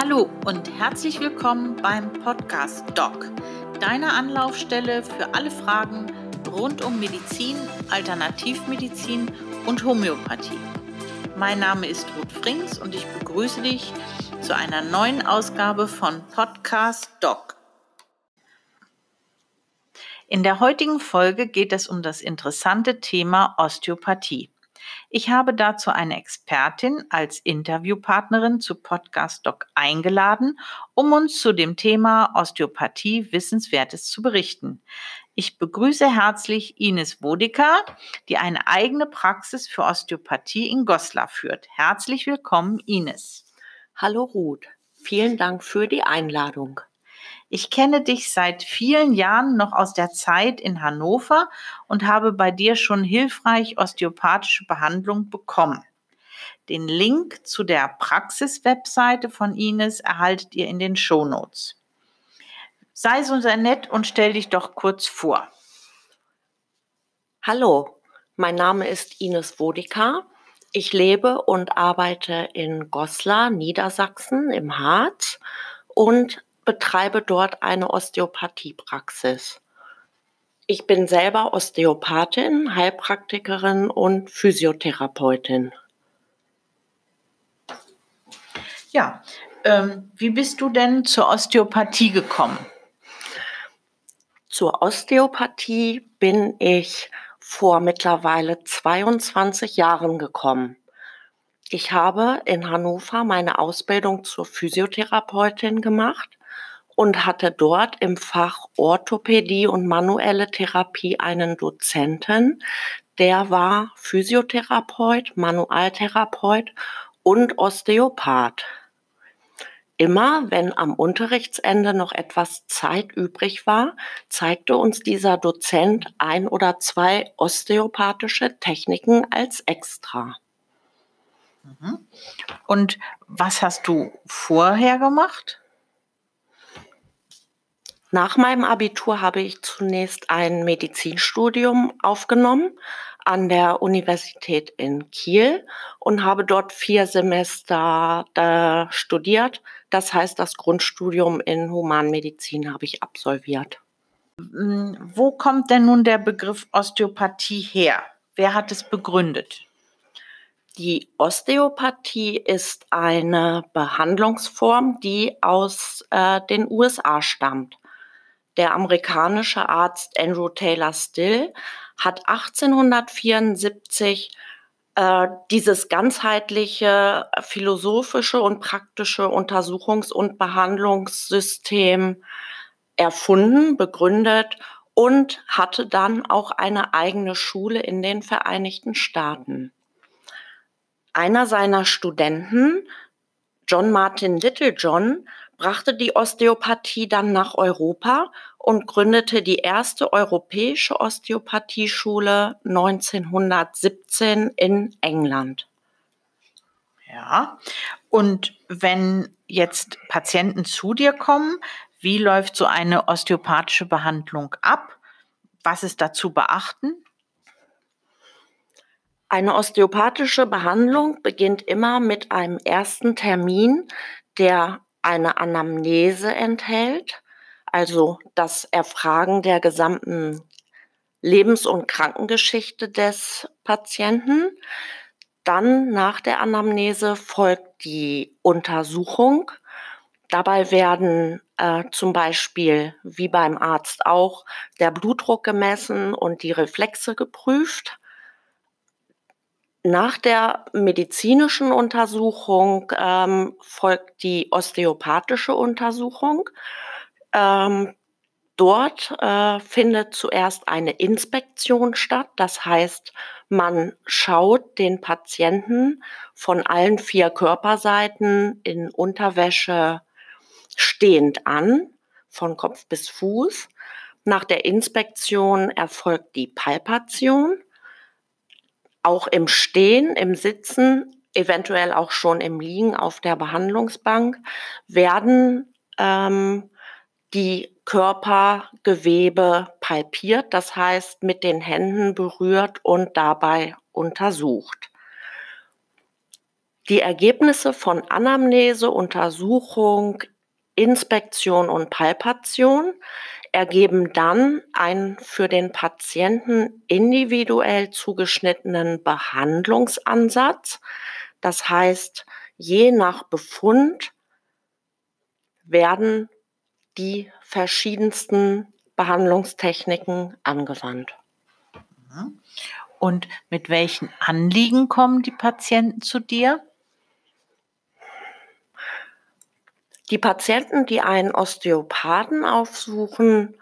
Hallo und herzlich willkommen beim Podcast Doc, deiner Anlaufstelle für alle Fragen rund um Medizin, Alternativmedizin und Homöopathie. Mein Name ist Ruth Frings und ich begrüße dich zu einer neuen Ausgabe von Podcast Doc. In der heutigen Folge geht es um das interessante Thema Osteopathie. Ich habe dazu eine Expertin als Interviewpartnerin zu Podcast Doc eingeladen, um uns zu dem Thema Osteopathie Wissenswertes zu berichten. Ich begrüße herzlich Ines Wodika, die eine eigene Praxis für Osteopathie in Goslar führt. Herzlich willkommen, Ines. Hallo Ruth, vielen Dank für die Einladung. Ich kenne dich seit vielen Jahren noch aus der Zeit in Hannover und habe bei dir schon hilfreich osteopathische Behandlung bekommen. Den Link zu der Praxis-Webseite von Ines erhaltet ihr in den Shownotes. Sei so sehr nett und stell dich doch kurz vor. Hallo, mein Name ist Ines Wodika. Ich lebe und arbeite in Goslar, Niedersachsen im Harz und betreibe dort eine Osteopathiepraxis. Ich bin selber Osteopathin, Heilpraktikerin und Physiotherapeutin. Ja, ähm, wie bist du denn zur Osteopathie gekommen? Zur Osteopathie bin ich vor mittlerweile 22 Jahren gekommen. Ich habe in Hannover meine Ausbildung zur Physiotherapeutin gemacht und hatte dort im Fach Orthopädie und manuelle Therapie einen Dozenten, der war Physiotherapeut, Manualtherapeut und Osteopath. Immer wenn am Unterrichtsende noch etwas Zeit übrig war, zeigte uns dieser Dozent ein oder zwei osteopathische Techniken als extra. Mhm. Und was hast du vorher gemacht? Nach meinem Abitur habe ich zunächst ein Medizinstudium aufgenommen an der Universität in Kiel und habe dort vier Semester äh, studiert. Das heißt, das Grundstudium in Humanmedizin habe ich absolviert. Hm, wo kommt denn nun der Begriff Osteopathie her? Wer hat es begründet? Die Osteopathie ist eine Behandlungsform, die aus äh, den USA stammt. Der amerikanische Arzt Andrew Taylor Still hat 1874 äh, dieses ganzheitliche philosophische und praktische Untersuchungs- und Behandlungssystem erfunden, begründet und hatte dann auch eine eigene Schule in den Vereinigten Staaten. Einer seiner Studenten, John Martin Littlejohn, brachte die Osteopathie dann nach Europa und gründete die erste europäische Osteopathieschule 1917 in England. Ja, und wenn jetzt Patienten zu dir kommen, wie läuft so eine osteopathische Behandlung ab? Was ist da zu beachten? Eine osteopathische Behandlung beginnt immer mit einem ersten Termin, der eine Anamnese enthält, also das Erfragen der gesamten Lebens- und Krankengeschichte des Patienten. Dann nach der Anamnese folgt die Untersuchung. Dabei werden äh, zum Beispiel, wie beim Arzt auch, der Blutdruck gemessen und die Reflexe geprüft. Nach der medizinischen Untersuchung ähm, folgt die osteopathische Untersuchung. Ähm, dort äh, findet zuerst eine Inspektion statt. Das heißt, man schaut den Patienten von allen vier Körperseiten in Unterwäsche stehend an, von Kopf bis Fuß. Nach der Inspektion erfolgt die Palpation auch im Stehen, im Sitzen, eventuell auch schon im Liegen auf der Behandlungsbank, werden ähm, die Körpergewebe palpiert, das heißt mit den Händen berührt und dabei untersucht. Die Ergebnisse von Anamnese, Untersuchung, Inspektion und Palpation ergeben dann einen für den Patienten individuell zugeschnittenen Behandlungsansatz. Das heißt, je nach Befund werden die verschiedensten Behandlungstechniken angewandt. Und mit welchen Anliegen kommen die Patienten zu dir? Die Patienten, die einen Osteopathen aufsuchen,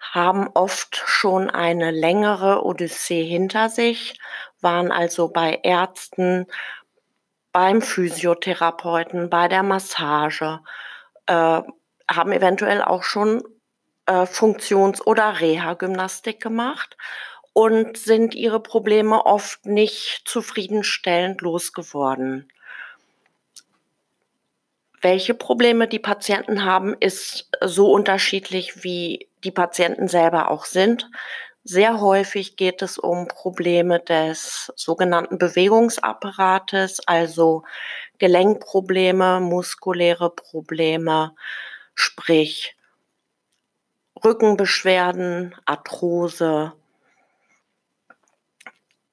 haben oft schon eine längere Odyssee hinter sich, waren also bei Ärzten, beim Physiotherapeuten, bei der Massage, äh, haben eventuell auch schon äh, Funktions- oder Reha-Gymnastik gemacht und sind ihre Probleme oft nicht zufriedenstellend losgeworden. Welche Probleme die Patienten haben, ist so unterschiedlich, wie die Patienten selber auch sind. Sehr häufig geht es um Probleme des sogenannten Bewegungsapparates, also Gelenkprobleme, muskuläre Probleme, sprich Rückenbeschwerden, Arthrose,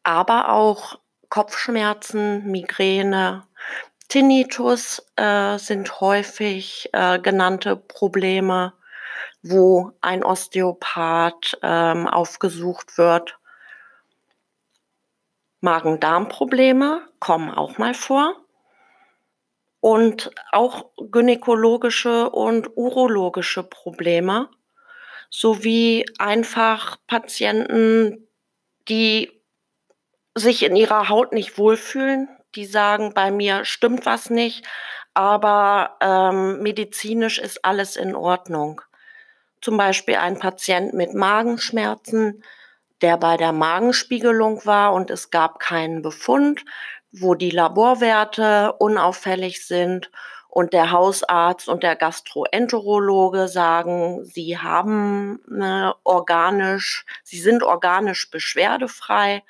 aber auch Kopfschmerzen, Migräne, Tinnitus äh, sind häufig äh, genannte Probleme, wo ein Osteopath ähm, aufgesucht wird. Magen-Darm-Probleme kommen auch mal vor. Und auch gynäkologische und urologische Probleme sowie einfach Patienten, die sich in ihrer Haut nicht wohlfühlen, die sagen, bei mir stimmt was nicht, aber ähm, medizinisch ist alles in Ordnung. Zum Beispiel ein Patient mit Magenschmerzen, der bei der Magenspiegelung war und es gab keinen Befund, wo die Laborwerte unauffällig sind und der Hausarzt und der Gastroenterologe sagen, sie haben eine organisch, sie sind organisch beschwerdefrei.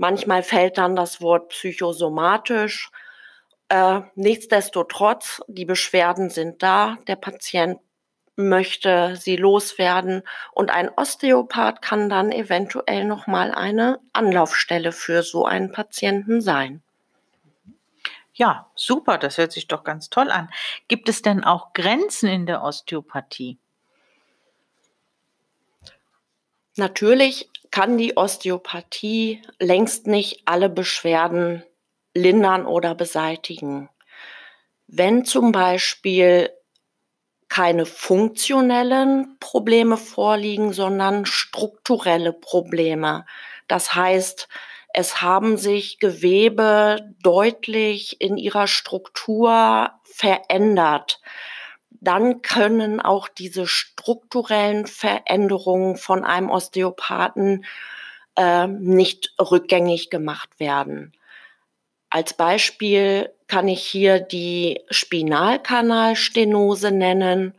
Manchmal fällt dann das Wort psychosomatisch. Äh, nichtsdestotrotz, die Beschwerden sind da. Der Patient möchte sie loswerden und ein Osteopath kann dann eventuell noch mal eine Anlaufstelle für so einen Patienten sein. Ja, super, das hört sich doch ganz toll an. Gibt es denn auch Grenzen in der Osteopathie? Natürlich kann die Osteopathie längst nicht alle Beschwerden lindern oder beseitigen. Wenn zum Beispiel keine funktionellen Probleme vorliegen, sondern strukturelle Probleme. Das heißt, es haben sich Gewebe deutlich in ihrer Struktur verändert. Dann können auch diese strukturellen Veränderungen von einem Osteopathen äh, nicht rückgängig gemacht werden. Als Beispiel kann ich hier die Spinalkanalstenose nennen.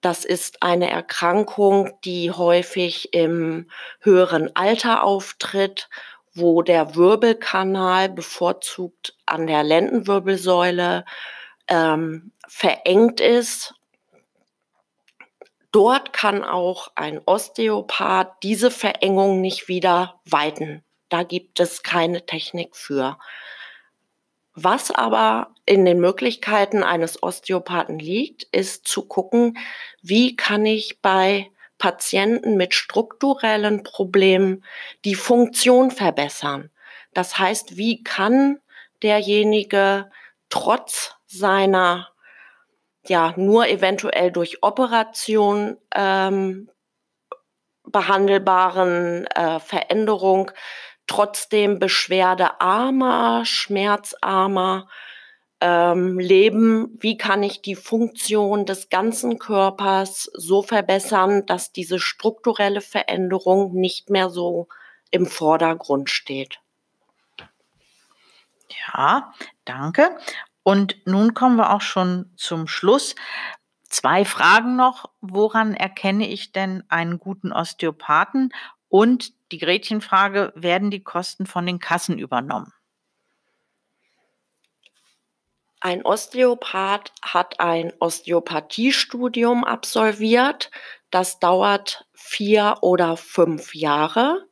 Das ist eine Erkrankung, die häufig im höheren Alter auftritt, wo der Wirbelkanal bevorzugt an der Lendenwirbelsäule ähm, verengt ist. Dort kann auch ein Osteopath diese Verengung nicht wieder weiten. Da gibt es keine Technik für. Was aber in den Möglichkeiten eines Osteopathen liegt, ist zu gucken, wie kann ich bei Patienten mit strukturellen Problemen die Funktion verbessern. Das heißt, wie kann derjenige trotz seiner ja nur eventuell durch Operation ähm, behandelbaren äh, Veränderung trotzdem beschwerdearmer, schmerzarmer ähm, leben? Wie kann ich die Funktion des ganzen Körpers so verbessern, dass diese strukturelle Veränderung nicht mehr so im Vordergrund steht? Ja, danke. Und nun kommen wir auch schon zum Schluss. Zwei Fragen noch. Woran erkenne ich denn einen guten Osteopathen und die Gretchenfrage, werden die Kosten von den Kassen übernommen? Ein Osteopath hat ein Osteopathiestudium absolviert. Das dauert vier oder fünf Jahre.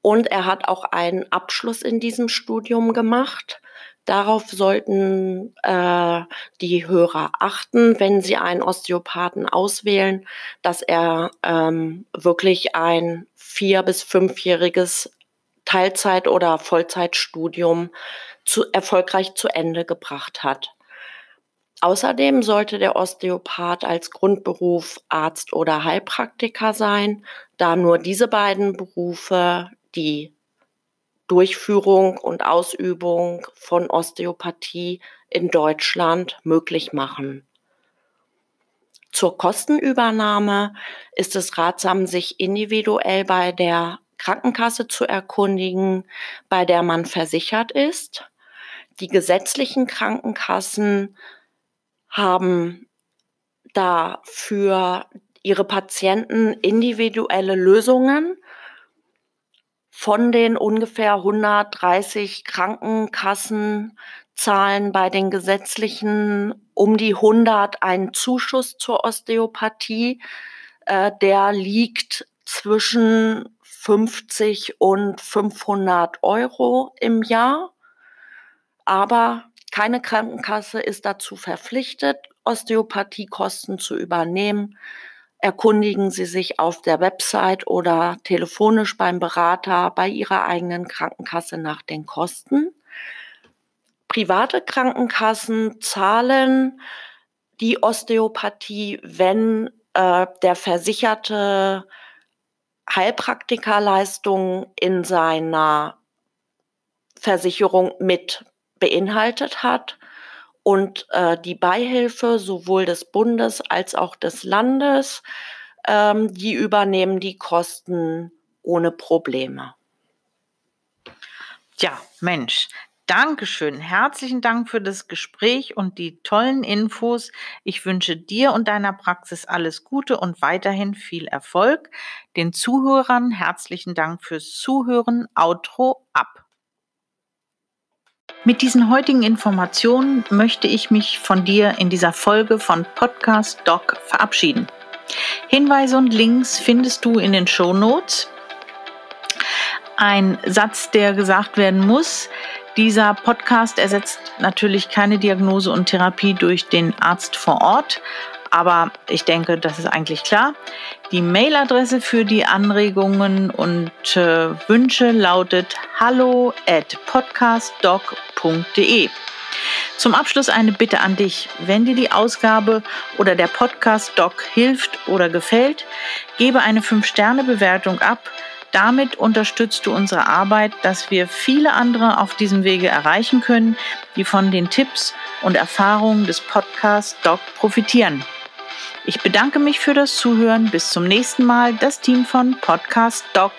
Und er hat auch einen Abschluss in diesem Studium gemacht. Darauf sollten äh, die Hörer achten, wenn sie einen Osteopathen auswählen, dass er ähm, wirklich ein vier- bis fünfjähriges Teilzeit- oder Vollzeitstudium zu, erfolgreich zu Ende gebracht hat. Außerdem sollte der Osteopath als Grundberuf Arzt oder Heilpraktiker sein, da nur diese beiden Berufe die Durchführung und Ausübung von Osteopathie in Deutschland möglich machen. Zur Kostenübernahme ist es ratsam, sich individuell bei der Krankenkasse zu erkundigen, bei der man versichert ist. Die gesetzlichen Krankenkassen haben da für ihre Patienten individuelle Lösungen von den ungefähr 130 Krankenkassenzahlen bei den gesetzlichen um die 100 einen Zuschuss zur Osteopathie. Äh, der liegt zwischen 50 und 500 Euro im Jahr. Aber keine Krankenkasse ist dazu verpflichtet, Osteopathiekosten zu übernehmen erkundigen Sie sich auf der Website oder telefonisch beim Berater bei Ihrer eigenen Krankenkasse nach den Kosten. Private Krankenkassen zahlen die Osteopathie, wenn äh, der Versicherte Heilpraktikerleistungen in seiner Versicherung mit beinhaltet hat und äh, die Beihilfe sowohl des Bundes als auch des Landes, ähm, die übernehmen die Kosten ohne Probleme. Ja, Mensch, Dankeschön. Herzlichen Dank für das Gespräch und die tollen Infos. Ich wünsche dir und deiner Praxis alles Gute und weiterhin viel Erfolg. Den Zuhörern herzlichen Dank fürs Zuhören. Outro ab. Mit diesen heutigen Informationen möchte ich mich von dir in dieser Folge von Podcast Doc verabschieden. Hinweise und Links findest du in den Show Notes. Ein Satz, der gesagt werden muss. Dieser Podcast ersetzt natürlich keine Diagnose und Therapie durch den Arzt vor Ort, aber ich denke, das ist eigentlich klar. Die Mailadresse für die Anregungen und äh, Wünsche lautet hallo at podcastdoc.de. Zum Abschluss eine Bitte an dich. Wenn dir die Ausgabe oder der Podcast Doc hilft oder gefällt, gebe eine 5-Sterne-Bewertung ab. Damit unterstützt du unsere Arbeit, dass wir viele andere auf diesem Wege erreichen können, die von den Tipps und Erfahrungen des Podcast Doc profitieren. Ich bedanke mich für das Zuhören. Bis zum nächsten Mal. Das Team von Podcast Doc.